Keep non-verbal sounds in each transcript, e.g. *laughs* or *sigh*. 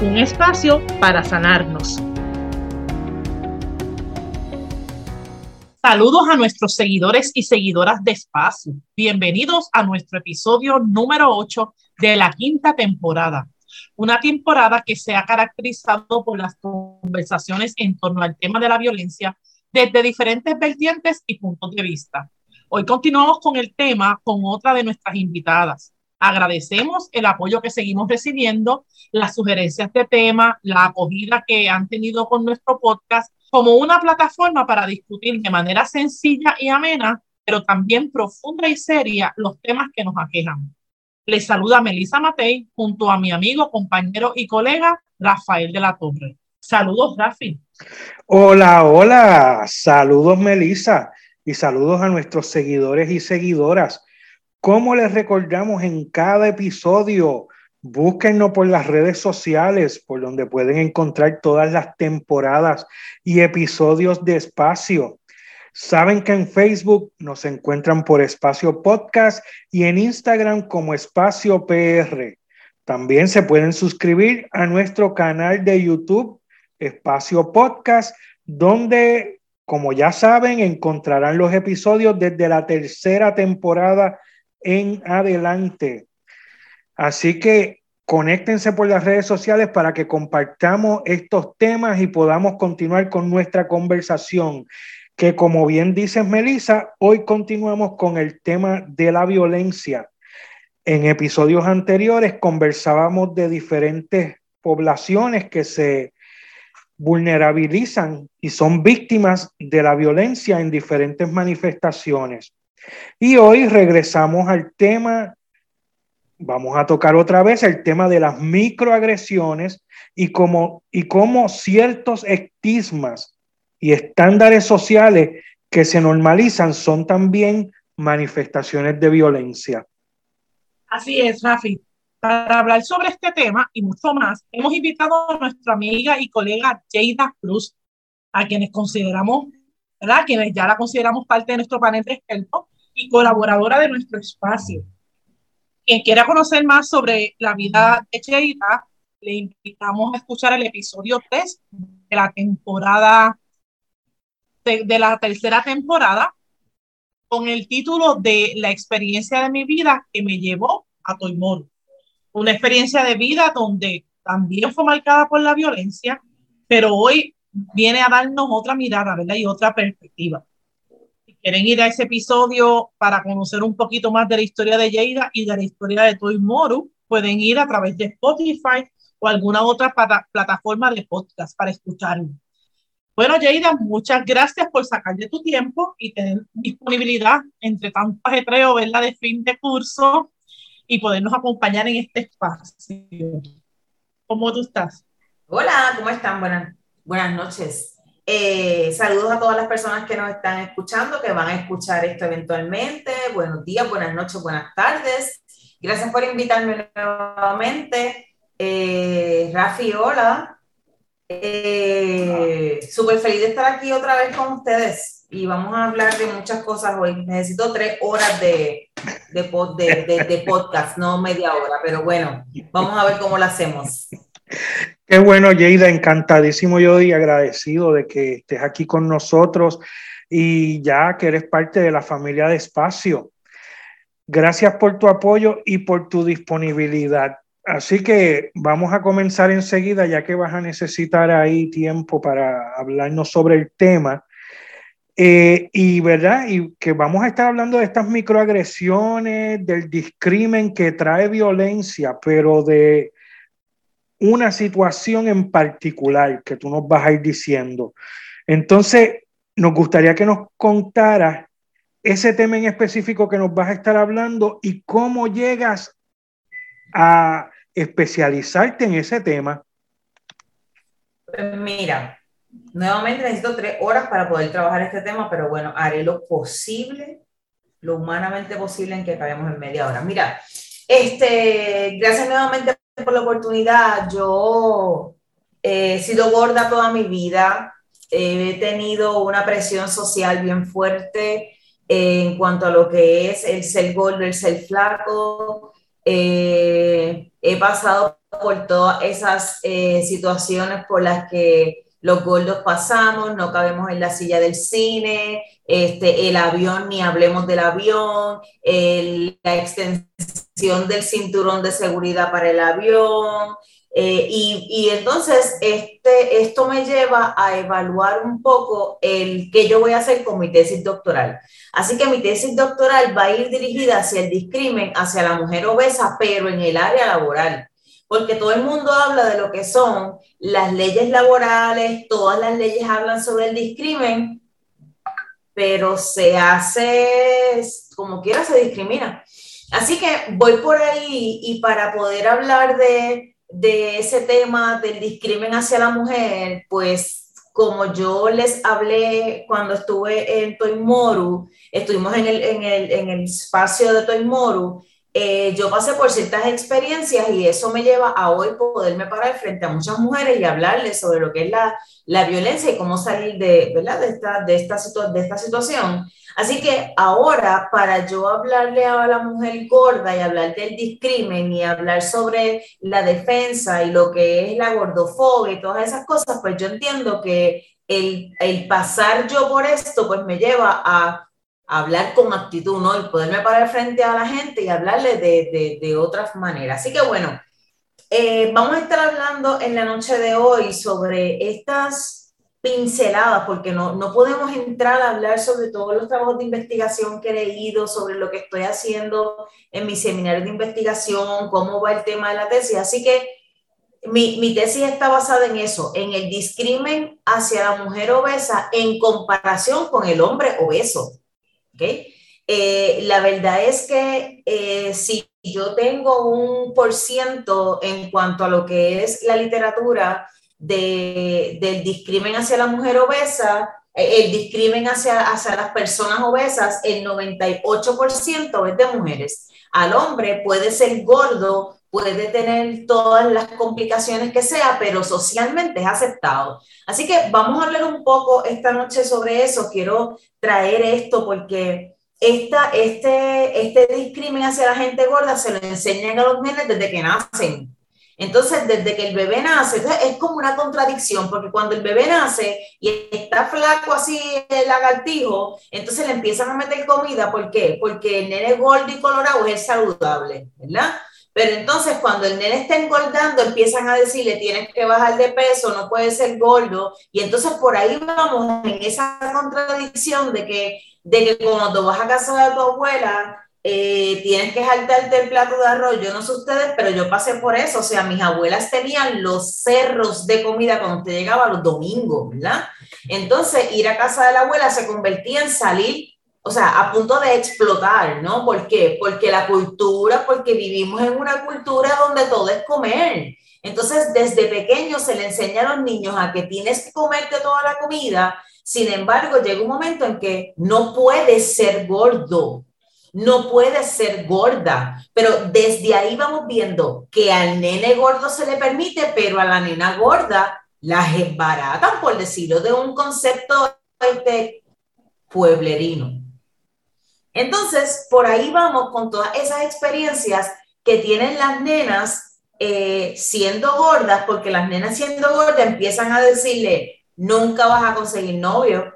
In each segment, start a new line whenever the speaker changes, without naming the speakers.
Un espacio para sanarnos. Saludos a nuestros seguidores y seguidoras de Espacio. Bienvenidos a nuestro episodio número 8 de la quinta temporada. Una temporada que se ha caracterizado por las conversaciones en torno al tema de la violencia desde diferentes vertientes y puntos de vista. Hoy continuamos con el tema con otra de nuestras invitadas. Agradecemos el apoyo que seguimos recibiendo, las sugerencias de tema, la acogida que han tenido con nuestro podcast como una plataforma para discutir de manera sencilla y amena, pero también profunda y seria los temas que nos aquejan. Les saluda Melissa Matei junto a mi amigo, compañero y colega Rafael de la Torre. Saludos, Rafi.
Hola, hola. Saludos, Melissa. Y saludos a nuestros seguidores y seguidoras. Como les recordamos en cada episodio, Búsquennos por las redes sociales, por donde pueden encontrar todas las temporadas y episodios de Espacio. Saben que en Facebook nos encuentran por Espacio Podcast y en Instagram como Espacio PR. También se pueden suscribir a nuestro canal de YouTube, Espacio Podcast, donde, como ya saben, encontrarán los episodios desde la tercera temporada en adelante. Así que conéctense por las redes sociales para que compartamos estos temas y podamos continuar con nuestra conversación. Que como bien dices, Melissa, hoy continuamos con el tema de la violencia. En episodios anteriores conversábamos de diferentes poblaciones que se vulnerabilizan y son víctimas de la violencia en diferentes manifestaciones. Y hoy regresamos al tema vamos a tocar otra vez el tema de las microagresiones y cómo, y cómo ciertos estigmas y estándares sociales que se normalizan son también manifestaciones de violencia.
Así es, Rafi. Para hablar sobre este tema y mucho más, hemos invitado a nuestra amiga y colega Jada Cruz, a quienes consideramos, ¿verdad? Quienes ya la consideramos parte de nuestro panel de expertos y colaboradora de nuestro espacio. Quien quiera conocer más sobre la vida de Cheita, le invitamos a escuchar el episodio 3 de la temporada, de, la tercera temporada, con el título de La experiencia de mi vida que me llevó a Toimoro. Una experiencia de vida donde también fue marcada por la violencia, pero hoy viene a darnos otra mirada, ¿verdad? Y otra perspectiva quieren ir a ese episodio para conocer un poquito más de la historia de Yeida y de la historia de Toy Moru, pueden ir a través de Spotify o alguna otra plataforma de podcast para escucharlo. Bueno, Yeida, muchas gracias por sacar de tu tiempo y tener disponibilidad entre tanto ajetreo, verla de fin de curso y podernos acompañar en este espacio. ¿Cómo tú estás?
Hola, ¿cómo están? Buenas, buenas noches. Eh, saludos a todas las personas que nos están escuchando, que van a escuchar esto eventualmente. Buenos días, buenas noches, buenas tardes. Gracias por invitarme nuevamente. Eh, Rafi, hola. Eh, Súper feliz de estar aquí otra vez con ustedes y vamos a hablar de muchas cosas hoy. Necesito tres horas de, de, podcast, no media hora, pero bueno, vamos a ver cómo lo hacemos.
Qué bueno, Yeida, encantadísimo yo y agradecido de que estés aquí con nosotros y ya que eres parte de la familia de Espacio. Gracias por tu apoyo y por tu disponibilidad. Así que vamos a comenzar enseguida, ya que vas a necesitar ahí tiempo para hablarnos sobre el tema. Eh, y verdad, y que vamos a estar hablando de estas microagresiones, del discrimen que trae violencia, pero de una situación en particular que tú nos vas a ir diciendo. Entonces, nos gustaría que nos contaras ese tema en específico que nos vas a estar hablando y cómo llegas a especializarte en ese tema.
Pues mira, Nuevamente necesito tres horas para poder trabajar este tema, pero bueno, haré lo posible, lo humanamente posible en que acabemos en media hora. Mira, este, gracias nuevamente por la oportunidad. Yo eh, he sido gorda toda mi vida, he tenido una presión social bien fuerte en cuanto a lo que es el ser gordo, el ser flaco. Eh, he pasado por todas esas eh, situaciones por las que los gordos pasamos, no cabemos en la silla del cine, este, el avión, ni hablemos del avión, la extensión del cinturón de seguridad para el avión. Eh, y, y, entonces este, esto me lleva a evaluar un poco el que yo voy a hacer con mi tesis doctoral. Así que mi tesis doctoral va a ir dirigida hacia el discrimen, hacia la mujer obesa, pero en el área laboral porque todo el mundo habla de lo que son las leyes laborales, todas las leyes hablan sobre el discrimen, pero se hace como quiera, se discrimina. Así que voy por ahí y para poder hablar de, de ese tema del discrimen hacia la mujer, pues como yo les hablé cuando estuve en Toimoru, estuvimos en el, en el, en el espacio de Toimoru, eh, yo pasé por ciertas experiencias y eso me lleva a hoy poderme parar frente a muchas mujeres y hablarles sobre lo que es la, la violencia y cómo salir de, ¿verdad? de, esta, de, esta, de esta situación. Así que ahora, para yo hablarle a la mujer gorda y hablar del discrimen y hablar sobre la defensa y lo que es la gordofobia y todas esas cosas, pues yo entiendo que el, el pasar yo por esto, pues me lleva a hablar con actitud, ¿no? Y poderme parar frente a la gente y hablarle de, de, de otras maneras. Así que bueno, eh, vamos a estar hablando en la noche de hoy sobre estas pinceladas, porque no, no podemos entrar a hablar sobre todos los trabajos de investigación que he leído, sobre lo que estoy haciendo en mi seminario de investigación, cómo va el tema de la tesis. Así que mi, mi, tesis está basada en eso, en el discrimen hacia la mujer obesa en comparación con el hombre obeso. Eh, la verdad es que eh, si yo tengo un por ciento en cuanto a lo que es la literatura de, del discrimen hacia la mujer obesa, eh, el discrimen hacia, hacia las personas obesas, el 98% es de mujeres. Al hombre puede ser gordo, puede tener todas las complicaciones que sea, pero socialmente es aceptado. Así que vamos a hablar un poco esta noche sobre eso. Quiero traer esto porque esta, este, este discrimen hacia la gente gorda se lo enseñan a los nenes desde que nacen. Entonces, desde que el bebé nace, es como una contradicción, porque cuando el bebé nace y está flaco así el lagartijo, entonces le empiezan a meter comida. ¿Por qué? Porque el nene gordo y colorado es saludable, ¿verdad? Pero entonces cuando el nene está engordando, empiezan a decirle, tienes que bajar de peso, no puedes ser gordo. Y entonces por ahí vamos en esa contradicción de que, de que cuando vas a casa de tu abuela, eh, tienes que saltarte el plato de arroz. Yo no sé ustedes, pero yo pasé por eso. O sea, mis abuelas tenían los cerros de comida cuando te llegaba los domingos, ¿verdad? Entonces, ir a casa de la abuela se convertía en salir o sea, a punto de explotar, ¿no? ¿Por qué? Porque la cultura, porque vivimos en una cultura donde todo es comer. Entonces, desde pequeño se le enseña a los niños a que tienes que comerte toda la comida. Sin embargo, llega un momento en que no puedes ser gordo, no puedes ser gorda. Pero desde ahí vamos viendo que al nene gordo se le permite, pero a la nena gorda la desbaratan, por decirlo de un concepto pueblerino. Entonces, por ahí vamos con todas esas experiencias que tienen las nenas eh, siendo gordas, porque las nenas siendo gordas empiezan a decirle, nunca vas a conseguir novio,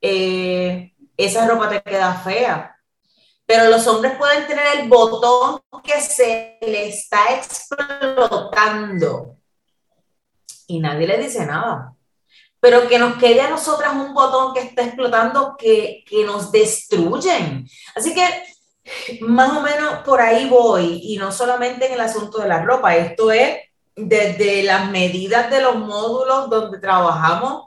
eh, esa ropa te queda fea. Pero los hombres pueden tener el botón que se le está explotando. Y nadie le dice nada pero que nos quede a nosotras un botón que está explotando que, que nos destruyen. Así que más o menos por ahí voy, y no solamente en el asunto de la ropa, esto es desde las medidas de los módulos donde trabajamos,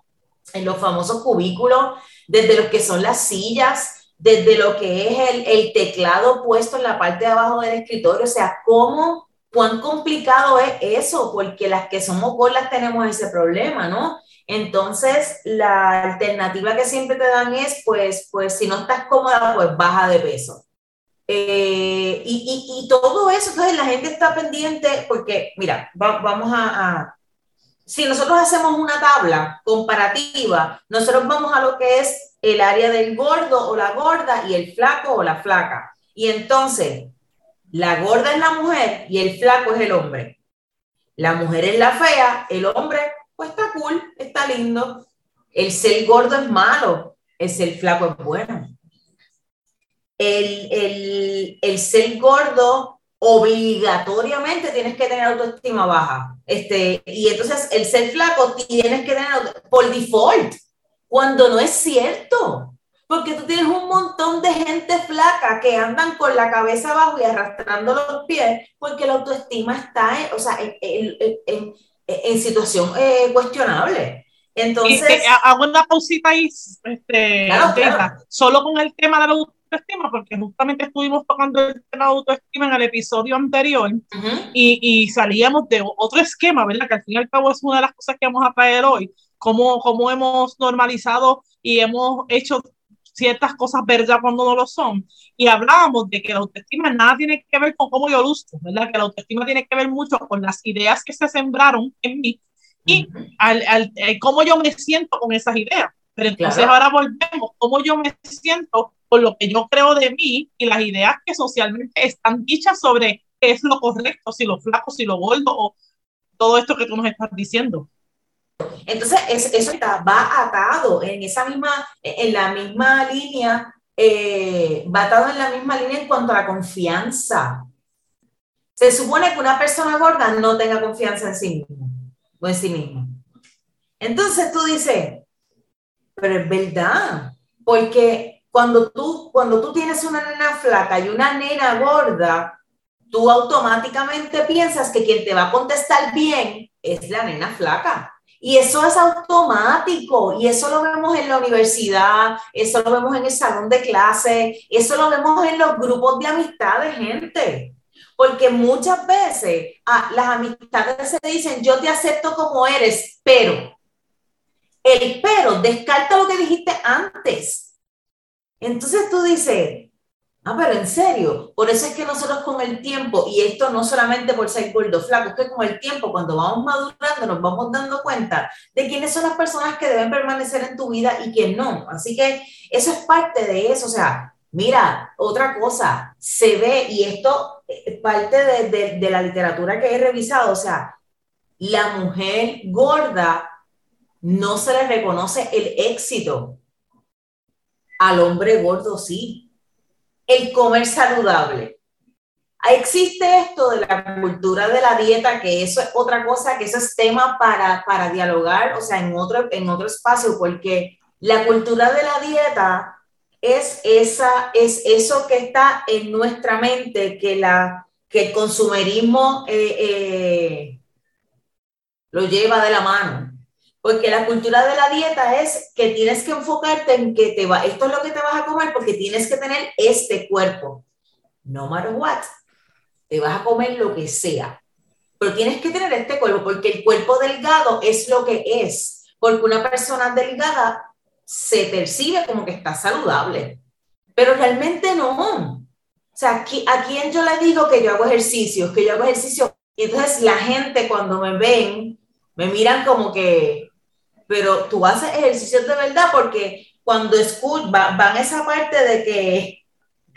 en los famosos cubículos, desde lo que son las sillas, desde lo que es el, el teclado puesto en la parte de abajo del escritorio, o sea, cómo, cuán complicado es eso, porque las que somos gordas tenemos ese problema, ¿no? Entonces, la alternativa que siempre te dan es, pues, pues si no estás cómoda, pues baja de peso. Eh, y, y, todo eso, entonces la gente está pendiente porque, mira, vamos a, si nosotros hacemos una tabla comparativa, nosotros vamos a lo que es el área del gordo o la gorda y el flaco o la flaca. Y entonces, la gorda es la mujer y el flaco es el hombre. La mujer es la fea, el hombre, pues está cool, está lindo. El ser gordo es malo, el ser flaco es bueno el, el, ser gordo obligatoriamente tienes que tener autoestima baja. Este, y entonces el ser flaco tienes que tener por default, cuando no es cierto. Porque tú tienes un montón de gente flaca que andan con la cabeza abajo y arrastrando los pies porque la autoestima está o sea, en situación eh, cuestionable. Entonces.
hago una pausita ahí, este, solo con el tema de la autoestima, porque justamente estuvimos tocando el tema de autoestima en el episodio anterior y, y, salíamos de otro esquema, ¿verdad? Que al fin y al cabo es una de las cosas que vamos a traer hoy, cómo, cómo hemos normalizado y hemos hecho ciertas cosas verdad cuando no lo son. Y hablábamos de que la autoestima nada tiene que ver con cómo yo luzco, ¿verdad? Que la autoestima tiene que ver mucho con las ideas que se sembraron en mí y al, al, eh, cómo yo me siento con esas ideas. Pero entonces ahora volvemos, cómo yo me siento con lo que yo creo de mí y las ideas que socialmente están dichas sobre qué es lo correcto, si lo flaco, si lo gordo o todo esto que tú nos estás diciendo.
Entonces, eso está, va atado en esa misma, en la misma línea, eh, va atado en la misma línea en cuanto a la confianza. Se supone que una persona gorda no tenga confianza en sí mismo o en sí mismo. Entonces tú dices, pero es verdad, porque cuando tú, cuando tú tienes una nena flaca y una nena gorda, tú automáticamente piensas que quien te va a contestar bien es la nena flaca. Y eso es automático, y eso lo vemos en la universidad, eso lo vemos en el salón de clase, eso lo vemos en los grupos de amistad de gente. Porque muchas veces ah, las amistades se dicen, yo te acepto como eres, pero el pero descarta lo que dijiste antes. Entonces tú dices, ah, pero en serio, por eso es que nosotros con el tiempo, y esto no solamente por ser gordo flaco, es que con el tiempo, cuando vamos madurando, nos vamos dando cuenta de quiénes son las personas que deben permanecer en tu vida y quién no. Así que eso es parte de eso, o sea, Mira, otra cosa, se ve, y esto es parte de, de, de, la literatura que he revisado, o sea, la mujer gorda no se le reconoce el éxito al hombre gordo sí. El comer saludable. Existe esto de la cultura de la dieta, que eso es otra cosa, que eso es tema para, para dialogar, o sea, en otro, en otro espacio, porque la cultura de la dieta es, esa, es eso que está en nuestra mente, que, la, que el consumerismo eh, eh, lo lleva de la mano. Porque la cultura de la dieta es que tienes que enfocarte en que te va, esto es lo que te vas a comer porque tienes que tener este cuerpo. No matter what. Te vas a comer lo que sea. Pero tienes que tener este cuerpo porque el cuerpo delgado es lo que es. Porque una persona delgada se percibe como que está saludable. Pero realmente no. O sea, ¿a quién yo le digo que yo hago ejercicios? Que yo hago ejercicio. Y entonces la gente cuando me ven, me miran como que, pero tú haces ejercicios de verdad porque cuando escuchas, van a esa parte de que,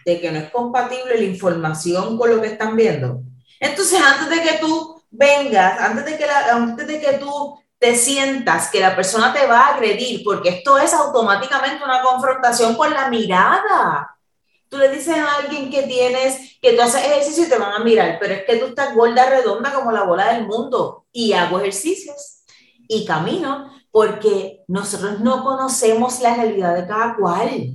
de que no es compatible la información con lo que están viendo. Entonces, antes de que tú vengas, antes de que, antes de que tú te sientas que la persona te va a agredir, porque esto es automáticamente una confrontación con la mirada. Tú le dices a alguien que tienes, que tú haces ejercicio y te van a mirar, pero es que tú estás gorda, redonda como la bola del mundo y hago ejercicios y camino porque nosotros no conocemos la realidad de cada cual.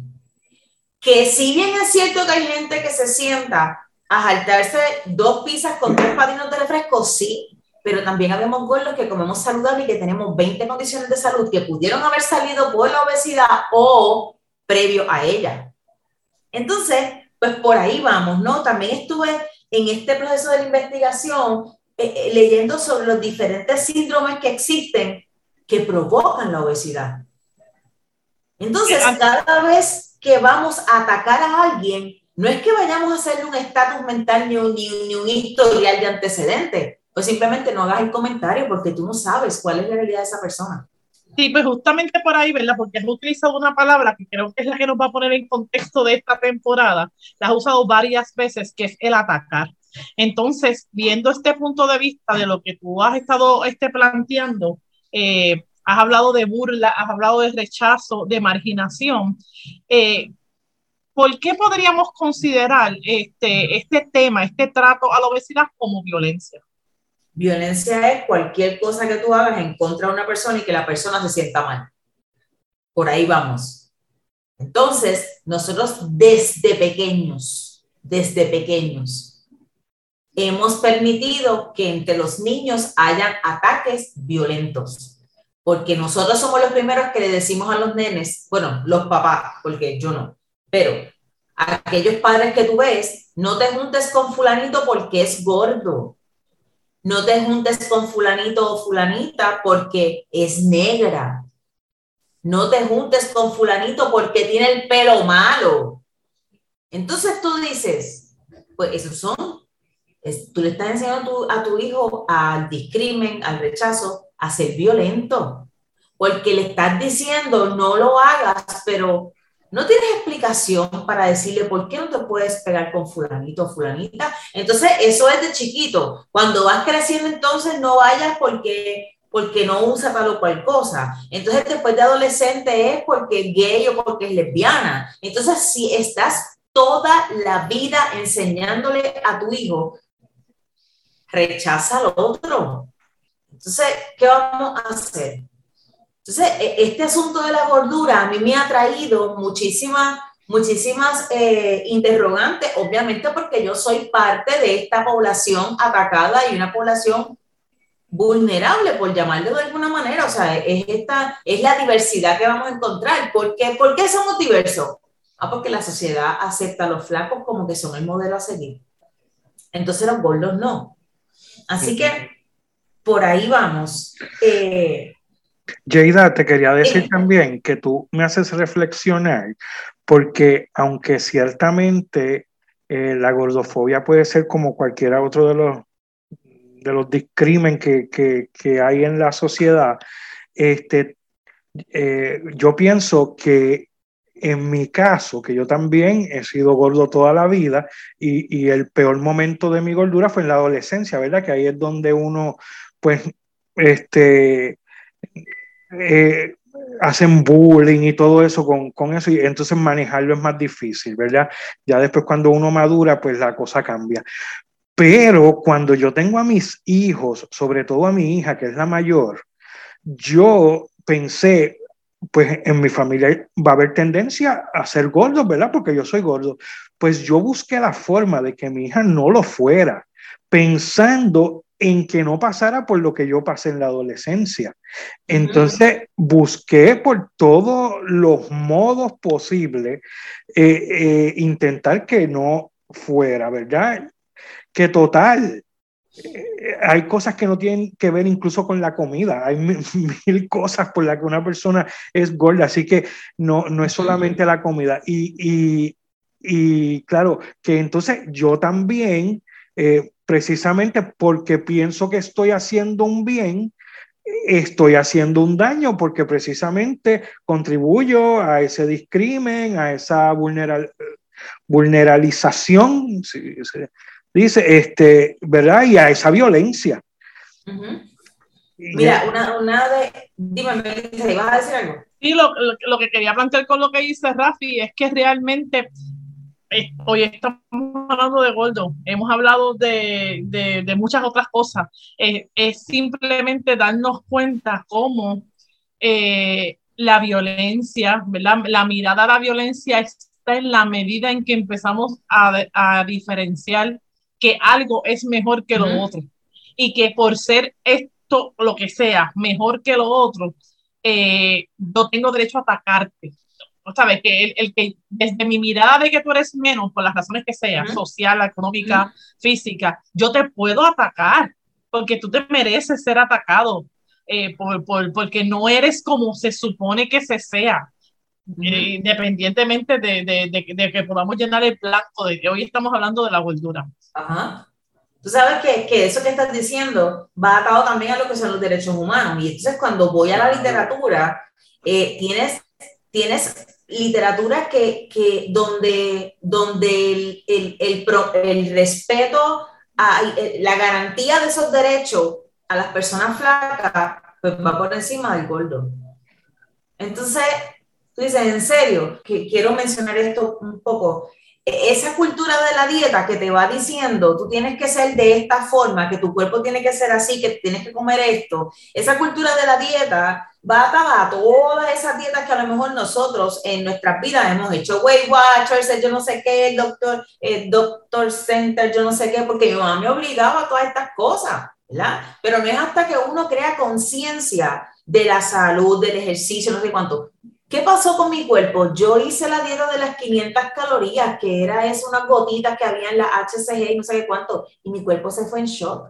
Que si bien es cierto que hay gente que se sienta a saltarse dos pizzas con tres patinos de refresco, sí, pero también habemos gordos que comemos saludable y que tenemos 20 condiciones de salud que pudieron haber salido por la obesidad o previo a ella. Entonces, pues por ahí vamos, ¿no? También estuve en este proceso de la investigación eh, eh, leyendo sobre los diferentes síndromes que existen que provocan la obesidad. Entonces, cada vez que vamos a atacar a alguien, no es que vayamos a hacerle un estatus mental ni un, ni un historial de antecedentes, pues simplemente no hagas el comentario porque tú no sabes cuál es la realidad de esa persona.
Sí, pues justamente por ahí, ¿verdad? Porque has utilizado una palabra que creo que es la que nos va a poner en contexto de esta temporada. La has usado varias veces, que es el atacar. Entonces, viendo este punto de vista de lo que tú has estado este, planteando, eh, has hablado de burla, has hablado de rechazo, de marginación. Eh, ¿Por qué podríamos considerar este, este tema, este trato a la obesidad como violencia?
Violencia es cualquier cosa que tú hagas en contra de una persona y que la persona se sienta mal. Por ahí vamos. Entonces, nosotros desde pequeños, desde pequeños, hemos permitido que entre los niños hayan ataques violentos. Porque nosotros somos los primeros que le decimos a los nenes, bueno, los papás, porque yo no, pero aquellos padres que tú ves, no te juntes con fulanito porque es gordo no te juntes con fulanito o fulanita porque es negra. No te juntes con fulanito porque tiene el pelo malo. Entonces tú dices, pues esos son, tú le estás enseñando a tu, hijo al discrimen, al rechazo, a ser violento, porque le estás diciendo no lo hagas, pero no tienes explicación para decirle por qué no te puedes pegar con fulanito o fulanita. Entonces, eso es de chiquito. Cuando vas creciendo, entonces no vayas porque, porque no usa tal o cual cosa. Entonces, después de adolescente es porque es gay o porque es lesbiana. Entonces, si estás toda la vida enseñándole a tu hijo, rechaza al otro. Entonces, ¿qué vamos a hacer? Entonces, e, este asunto de la gordura a mí me ha traído muchísimas, muchísimas eh, interrogantes, obviamente porque yo soy parte de esta población atacada y una población vulnerable, por llamarlo de alguna manera. O sea, es, esta, es la diversidad que vamos a encontrar. ¿Por qué, ¿Por qué somos diversos? Ah, porque la sociedad acepta a los flacos como que son el modelo a seguir. Entonces los gordos no. Así que por ahí vamos. Eh,
Jada, te quería decir también que tú me haces reflexionar, porque aunque ciertamente eh, la gordofobia puede ser como cualquiera otro de los, de los discrimen que, que, hay en la sociedad, este, eh, yo pienso que en mi caso, que yo también he sido gordo toda la vida y, el peor momento de mi gordura fue en la adolescencia, ¿verdad? Que ahí es donde uno, pues, este, eh, hacen bullying y todo eso con, con, eso y entonces manejarlo es más difícil, ¿verdad? Ya después cuando uno madura, pues la cosa cambia. Pero cuando yo tengo a mis hijos, sobre todo a mi hija, que es la mayor, yo pensé, pues en mi familia va a haber tendencia a ser gordos, ¿verdad? Porque yo soy gordo. Pues yo busqué la forma de que mi hija no lo fuera, pensando en que no pasara por lo que yo pasé en la adolescencia. Entonces busqué por todos los modos posibles eh, eh, intentar que no fuera, ¿verdad? Que total, hay cosas que no tienen que ver incluso con la comida, hay *laughs* mil, cosas por las que una persona es gorda, así que no, no es solamente la comida. Y, y, y claro, que entonces yo también precisamente porque pienso que estoy haciendo un bien, estoy haciendo un daño porque precisamente contribuyo a ese discrimen, a esa vulneral, vulneralización, dice, este, ¿verdad? Y a esa violencia.
Mira, una, una de, dime, ¿me vas a decir algo?
Sí, lo, lo, que quería plantear con lo que dice Rafi es que realmente hoy estamos hablando de Gordo, hemos hablado de, de, muchas otras cosas. Eh, es simplemente darnos cuenta cómo eh, la violencia, ¿verdad? la mirada a la violencia está en la medida en que empezamos a, a diferenciar que algo es mejor que lo otro y que por ser esto, lo que sea, mejor que lo otro, eh, no tengo derecho a atacarte sabes que el, el, que desde mi mirada de que tú eres menos por las razones que sea, social, económica, física, yo te puedo atacar porque tú te mereces ser atacado. eh, por, por, porque no eres como se supone que se sea. Eh, independientemente de, de, de, que podamos llenar el blanco de que hoy estamos hablando de la gordura.
Ajá. Tú sabes que, que, eso que estás diciendo va atado también a lo que son los derechos humanos. Y entonces cuando voy a la literatura, eh, tienes, tienes literatura que, que donde, donde el, el, el, el respeto, a, la garantía de esos derechos a las personas flacas, pues va por encima del gordo. Entonces, tú dices, en serio, que quiero mencionar esto un poco. E, esa cultura de la dieta que te va diciendo, tú tienes que ser de esta forma, que tu cuerpo tiene que ser así, que tienes que comer esto, esa cultura de la dieta va a todas esas dietas que a lo mejor nosotros en nuestras vidas hemos hecho, Weight Watchers, yo no sé qué, el doctor, el doctor Center, yo no sé qué, porque mamá me obligaba a todas estas cosas, ¿verdad? Pero no es hasta que uno crea conciencia de la salud, del ejercicio, no sé cuánto. ¿Qué pasó con mi cuerpo? Yo hice la dieta de las 500 calorías, que era eso, unas gotitas que había en la HCG y no sé qué cuánto, y mi cuerpo se fue en shock.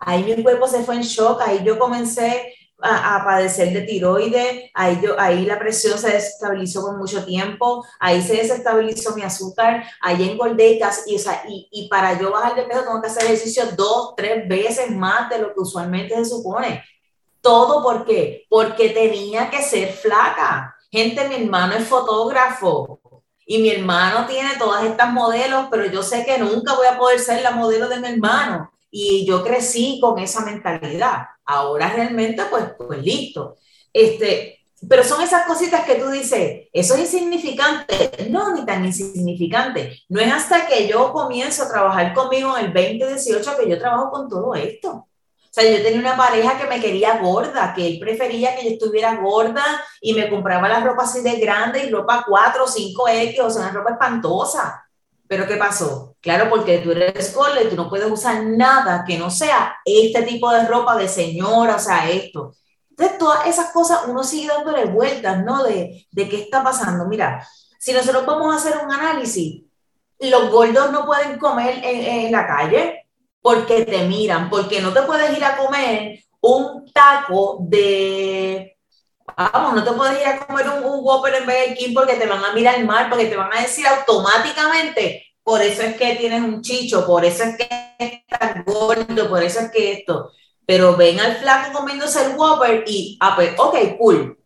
Ahí mi cuerpo se fue en shock, ahí yo comencé a, padecer de tiroides, ahí, yo, ahí la presión se desestabilizó con mucho tiempo, ahí se desestabilizó mi azúcar, ahí engordé casi, y, o sea, y, y, para yo bajar de peso tengo que hacer ejercicio dos, tres veces más de lo que usualmente se supone. ¿Todo por qué? Porque tenía que ser flaca. Gente, mi hermano es fotógrafo y mi hermano tiene todas estas modelos, pero yo sé que nunca voy a poder ser la modelo de mi hermano. Y yo crecí con esa mentalidad. Ahora realmente, pues, pues listo. Este, pero son esas cositas que tú dices, eso es insignificante. No, ni tan insignificante. No es hasta que yo comienzo a trabajar conmigo en el 2018 que yo trabajo con todo esto. Sea, yo tenía una pareja que me quería gorda, que él prefería que yo estuviera gorda y me compraba la ropa así de grande y ropa 4 o 5X, o sea, una ropa espantosa. Pero ¿qué pasó? Claro, porque tú eres gorda y tú no puedes usar nada que no sea este tipo de ropa de señora, o sea, esto. Entonces, todas esas cosas uno sigue dándole vueltas, ¿no? De, de qué está pasando. Mira, si nosotros vamos a hacer un análisis, los gordos no pueden comer en, en la calle porque te miran, porque no te puedes ir a comer un taco de vamos, no te puedes ir a comer un, un Whopper en Burger King porque te van a mirar mal, porque te van a decir automáticamente, por eso es que tienes un chicho, por eso es que estás gordo, por eso es que esto. Pero ven al flaco comiéndose el Whopper y, ah, pues, ok, cool.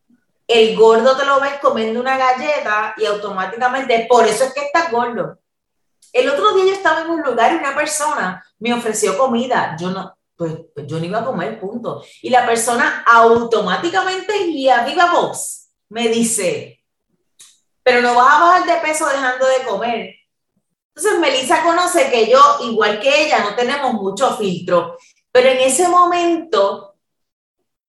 El gordo te lo ves comiendo una galleta y automáticamente, por eso es que estás gordo. El otro día yo estaba en un lugar y una persona me ofreció comida. Yo no, pues, pues, yo no iba a comer, punto. Y la persona automáticamente y a viva voz me dice, pero no vas a bajar de peso dejando de comer. Entonces Melissa conoce que yo, igual que ella, no tenemos mucho filtro, pero en ese momento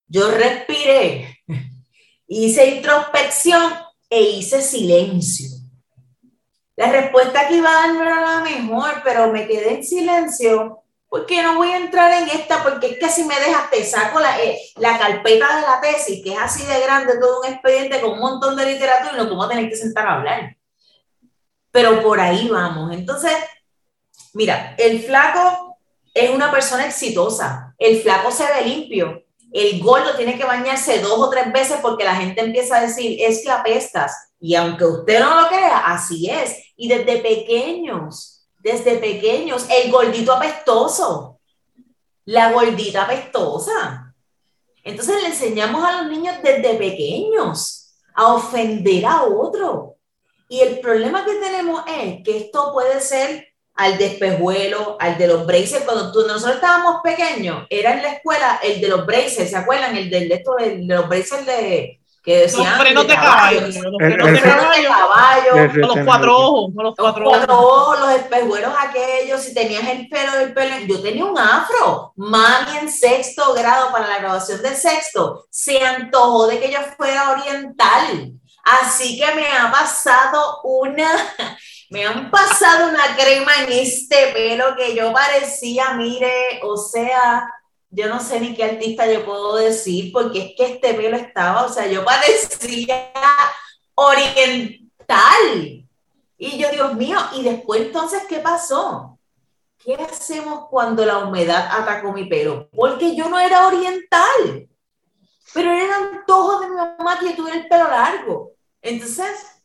yo respiré, *laughs* hice introspección e hice silencio. La respuesta que iba a dar era la mejor, pero me quedé en silencio porque no voy a entrar en esta, porque es que si me dejas, te saco la, eh, la carpeta de la tesis, que es así de grande, todo un expediente con un montón de literatura y nos vamos a tener que sentar a hablar. Pero por ahí vamos. Entonces, mira, el flaco es una persona exitosa, el flaco se ve limpio, el gordo tiene que bañarse dos o tres veces porque la gente empieza a decir, es que apestas. Y aunque usted no lo crea, así es. Y desde pequeños desde pequeños, el gordito apestoso, la gordita apestosa. Entonces le enseñamos a los niños desde pequeños a ofender a otro. Y el problema que tenemos es que esto puede ser al despejuelo, al de los braces. Cuando nosotros estábamos pequeños, era en la escuela el de los braces, ¿se acuerdan? El de, esto, de los braces de, que decían
los frenos de, caballo, los frenos de caballo, los cuatro ojos, los cuatro, ojos.
los espejuelos aquellos, si tenías el pelo del pelo, yo tenía un afro, mami en sexto grado para la graduación del sexto, se antojó de que yo fuera oriental, así que me ha pasado una, me han pasado una crema en este pelo que yo parecía, mire, o sea, yo no sé ni qué artista yo puedo decir, porque es que este pelo estaba, o sea, yo parecía oriental. Y yo, Dios mío, y después entonces, ¿qué pasó? ¿Qué hacemos cuando la humedad atacó mi pelo? Porque yo no era oriental. pero era el antojo de mi mamá que yo tuviera el pelo largo. Entonces,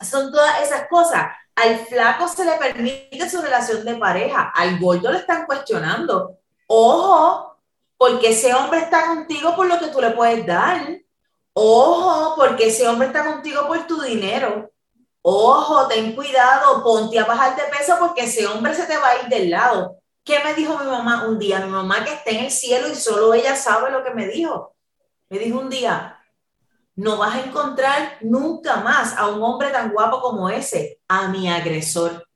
son todas esas cosas. Al flaco se le permite su relación de pareja, al gordo le están cuestionando. Ojo, porque ese hombre está contigo por lo que tú le puedes dar. Ojo, porque ese hombre está contigo por tu dinero. Ojo, ten cuidado, ponte a bajar de peso porque ese hombre se te va a ir del lado. ¿Qué me dijo mi mamá un día? Mi mamá que está en el cielo y solo ella sabe lo que me dijo. Me dijo un día, no vas a encontrar nunca más a un hombre tan guapo como ese, a mi agresor,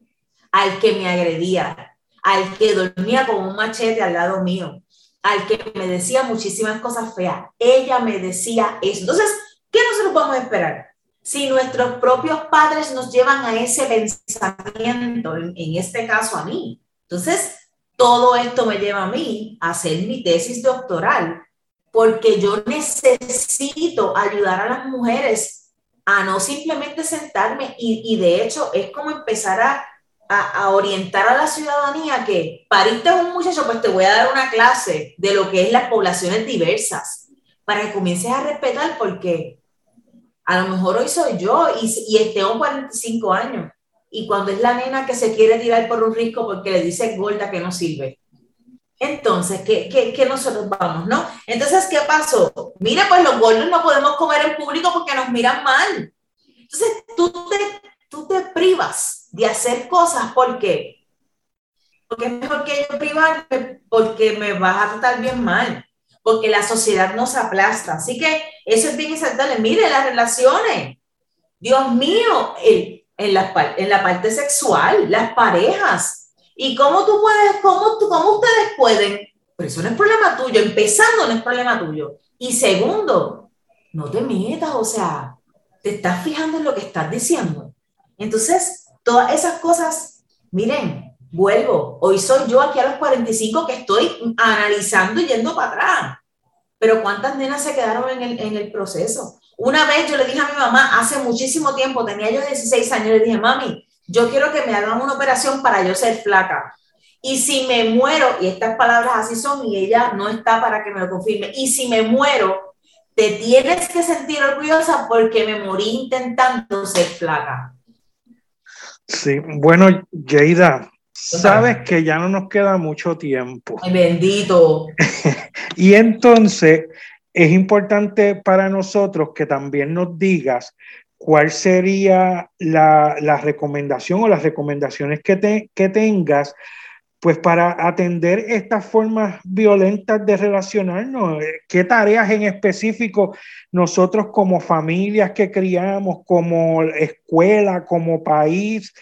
al que me agredía, al que dormía con un machete al lado mío, al que me decía muchísimas cosas feas. Ella me decía eso. Entonces, ¿qué nosotros a esperar? Si nuestros propios padres nos llevan a ese pensamiento, en, en este caso a mí. Entonces, todo esto me lleva a mí a hacer mi tesis doctoral porque yo necesito ayudar a las mujeres a no simplemente sentarme y, y de hecho es como empezar a, a, a, orientar a la ciudadanía que pariste un muchacho, pues te voy a dar una clase de lo que es las poblaciones diversas para que comiences a respetar porque a lo mejor hoy soy yo y, y tengo 45 años y cuando es la nena que se quiere tirar por un risco porque le dice gorda que no sirve entonces, ¿qué, qué, qué nosotros vamos, no? Entonces, ¿qué pasó? Mira, pues los gordos no podemos comer en público porque nos miran mal. Entonces, tú te, tú te privas de hacer cosas porque porque es mejor que yo privarme porque me vas a tratar bien mal, porque la sociedad nos aplasta. Así que eso es bien exaltable. Mire, las relaciones, Dios mío, el, en, la, en la parte sexual, las parejas, ¿Y cómo tú puedes, cómo, tú, cómo ustedes pueden? Pero eso no es problema tuyo, empezando no es problema tuyo. Y segundo, no te metas, o sea, te estás fijando en lo que estás diciendo. Entonces, todas esas cosas, miren, vuelvo, hoy soy yo aquí a los 45 que estoy analizando y yendo para atrás. Pero ¿cuántas nenas se quedaron en el, en el proceso? Una vez yo le dije a mi mamá, hace muchísimo tiempo, tenía yo 16 años, le dije, mami, yo quiero que me hagan una operación para yo ser flaca. Y si me muero, y estas palabras así son, y ella no está para que me lo confirme, y si me muero, te tienes que sentir orgullosa porque me morí intentando ser flaca.
Sí, bueno, Yeida, sabes que ya no nos queda mucho tiempo.
Ay, bendito. *laughs*
y entonces es importante para nosotros que también nos digas ¿cuál sería la, la, recomendación o las recomendaciones que, te, que tengas pues para atender estas formas violentas de relacionarnos? ¿Qué tareas en específico nosotros como familias que criamos, como escuela, como país,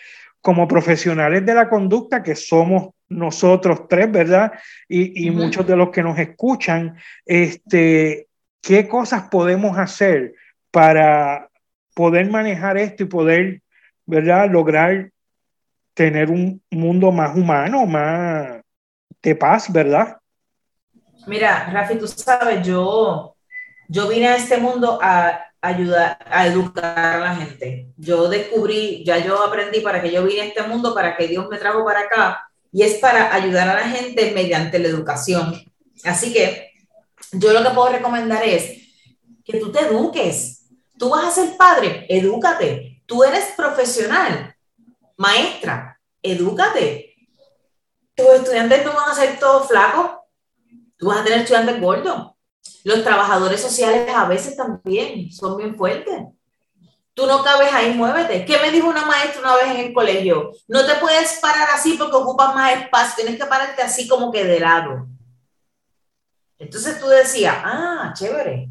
como profesionales de la conducta que somos nosotros tres, ¿verdad? Y, y uh -huh. muchos de los que nos escuchan, este, ¿qué cosas podemos hacer para poder manejar esto y poder, ¿verdad?, lograr tener un mundo más humano, más de paz, ¿verdad?
Mira, Rafi, tú sabes, yo, yo vine a este mundo a ayudar, a educar a la gente. Yo descubrí, ya yo aprendí para que yo vine a este mundo, para que Dios me trajo para acá, y es para ayudar a la gente mediante la educación. Así que yo lo que puedo recomendar es que tú te eduques, Tú vas a ser padre, edúcate. Tú eres profesional, maestra, edúcate. Tus estudiantes no van a ser todos flacos. Tú vas a tener estudiantes gordos. Los trabajadores sociales a veces también son bien fuertes. Tú no cabes ahí, muévete. ¿Qué me dijo una maestra una vez en el colegio? No te puedes parar así porque ocupas más espacio, tienes que pararte así como que de lado. Entonces tú decías, ah, chévere,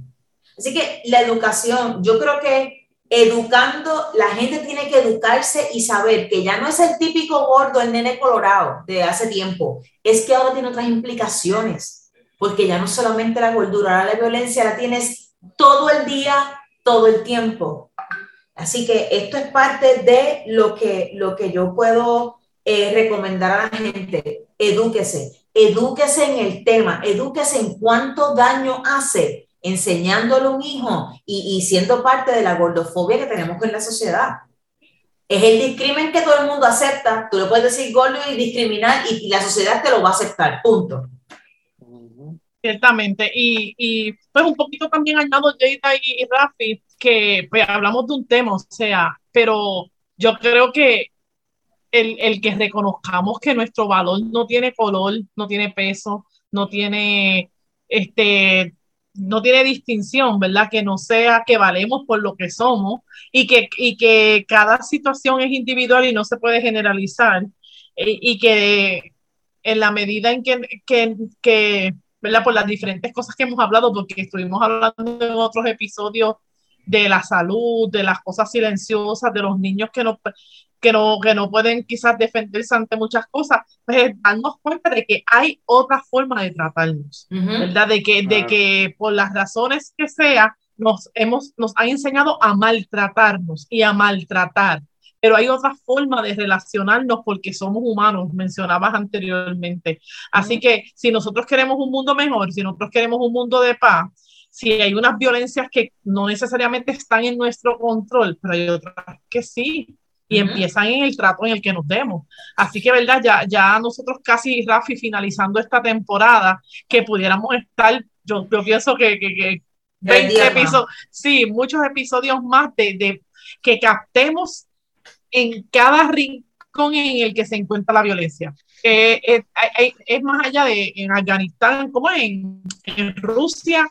Así que la educación, yo creo que educando, la gente tiene que educarse y saber que ya no es el típico gordo, el nene colorado de hace tiempo, es que ahora tiene otras implicaciones, porque ya no solamente la gordura, la violencia la tienes todo el día, todo el tiempo. Así que esto es parte de lo que, lo que yo puedo eh, recomendar a la gente. Edúquese, edúquese en el tema, edúquese en cuánto daño hace enseñándole a un hijo y, y, siendo parte de la gordofobia que tenemos en la sociedad. Es el discrimen que todo el mundo acepta. Tú le puedes decir gordo y discriminar y, la sociedad te lo va a aceptar. Punto.
Ciertamente. Y, y pues un poquito también añado Jada y, y Rafi, que pues, hablamos de un tema, o sea, pero yo creo que el, el, que reconozcamos que nuestro valor no tiene color, no tiene peso, no tiene este no tiene distinción, ¿verdad? Que no sea que valemos por lo que somos y que, y que cada situación es individual y no se puede generalizar y, y que en la medida en que, que, que ¿verdad? Por las diferentes cosas que hemos hablado, porque estuvimos hablando en otros episodios de la salud, de las cosas silenciosas, de los niños que no, que no, que no pueden quizás defenderse ante muchas cosas, pues darnos cuenta de que hay otra forma de tratarnos, uh -huh. ¿verdad? De que, de que por las razones que sea, nos, hemos, nos han enseñado a maltratarnos y a maltratar pero hay otra forma de relacionarnos porque somos humanos, mencionabas anteriormente. Así que si nosotros queremos un mundo mejor, si nosotros queremos un mundo de paz, si hay unas violencias que no necesariamente están en nuestro control, pero hay otras que sí, y uh -huh. empiezan en el trato en el que nos demos. Así que, ¿verdad? Ya, ya nosotros casi, Rafi, finalizando esta temporada, que pudiéramos estar, yo, yo pienso que, que, que 20 episodios, sí, muchos episodios más de, de que captemos en cada rincón en el que se encuentra la violencia. Eh, eh, eh, es más allá de en Afganistán, como en, en Rusia,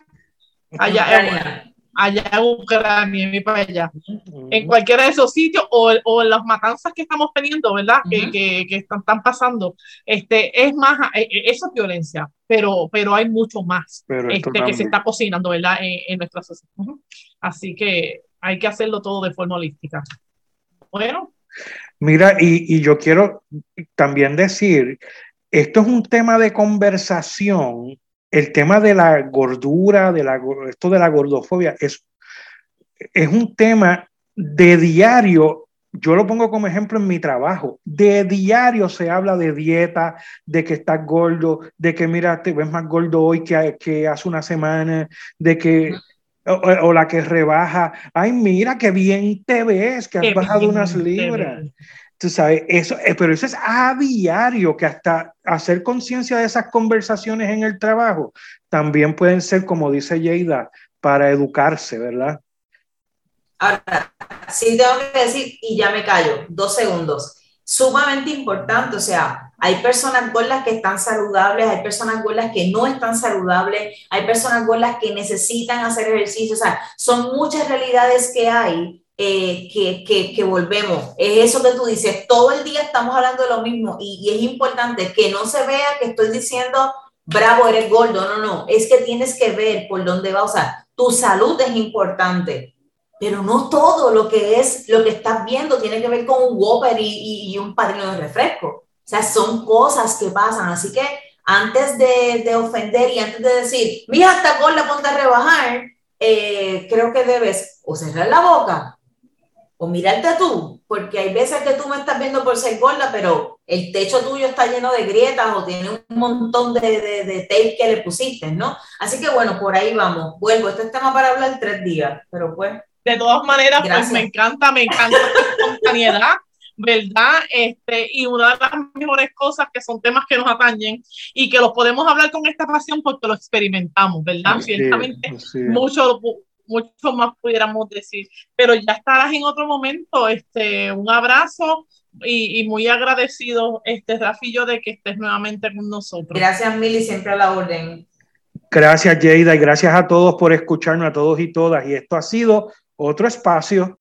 allá, allá en Ucrania, para allá, uh -huh. en cualquiera de esos sitios o, o en las matanzas que estamos teniendo, ¿verdad? Uh -huh. que, que, que, están, están, pasando. Este, es más, eso es violencia, pero, pero hay mucho más este, que se está cocinando, ¿verdad? En, en nuestra sociedad. Uh -huh. Así que hay que hacerlo todo de forma holística. Bueno.
Mira, y, y, yo quiero también decir, esto es un tema de conversación, el tema de la gordura, de la, esto de la gordofobia, es, es un tema de diario, yo lo pongo como ejemplo en mi trabajo, de diario se habla de dieta, de que estás gordo, de que mira, te ves más gordo hoy que, que hace una semana, de que... O, o, la que rebaja, ay, mira qué bien te ves, que has qué bajado unas libras. Tú sabes, eso, eh, pero eso es a diario, que hasta hacer conciencia de esas conversaciones en el trabajo también pueden ser, como dice Yeida, para educarse, ¿verdad?
Ahora, sí tengo que decir, y ya me callo, dos segundos sumamente importante, o sea, hay personas gordas que están saludables, hay personas gordas que no están saludables, hay personas gordas que necesitan hacer ejercicio, o sea, son muchas realidades que hay eh, que, que, volvemos. Es eso que tú dices, todo el día estamos hablando de lo mismo y, es importante que no se vea que estoy diciendo, bravo, eres gordo, no, no, es que tienes que ver por dónde va, o sea, tu salud es importante pero no todo lo que es, lo que estás viendo tiene que ver con un Whopper y, un padrino de refresco. O sea, son cosas que pasan. Así que antes de, de ofender y antes de decir, mira, hasta con la ponte a rebajar, eh, creo que debes o cerrar la boca o mirarte tú, porque hay veces que tú me estás viendo por ser gorda, pero el techo tuyo está lleno de grietas o tiene un montón de, de, de tape que le pusiste, ¿no? Así que bueno, por ahí vamos. Vuelvo, este es tema para hablar tres días, pero pues
de todas maneras, Gracias. pues me encanta, me encanta la espontaneidad, ¿verdad? Este, y una de las mejores cosas que son temas que nos atañen y que los podemos hablar con esta pasión porque lo experimentamos, ¿verdad? Sí, Ciertamente, sí. mucho, mucho más pudiéramos decir, pero ya estarás en otro momento, este, un abrazo y, y, muy agradecido, este, Rafillo, de que estés nuevamente con nosotros.
Gracias, Mili, siempre a la orden.
Gracias, Jada, y gracias a todos por escucharnos, a todos y todas. Y esto ha sido otro espacio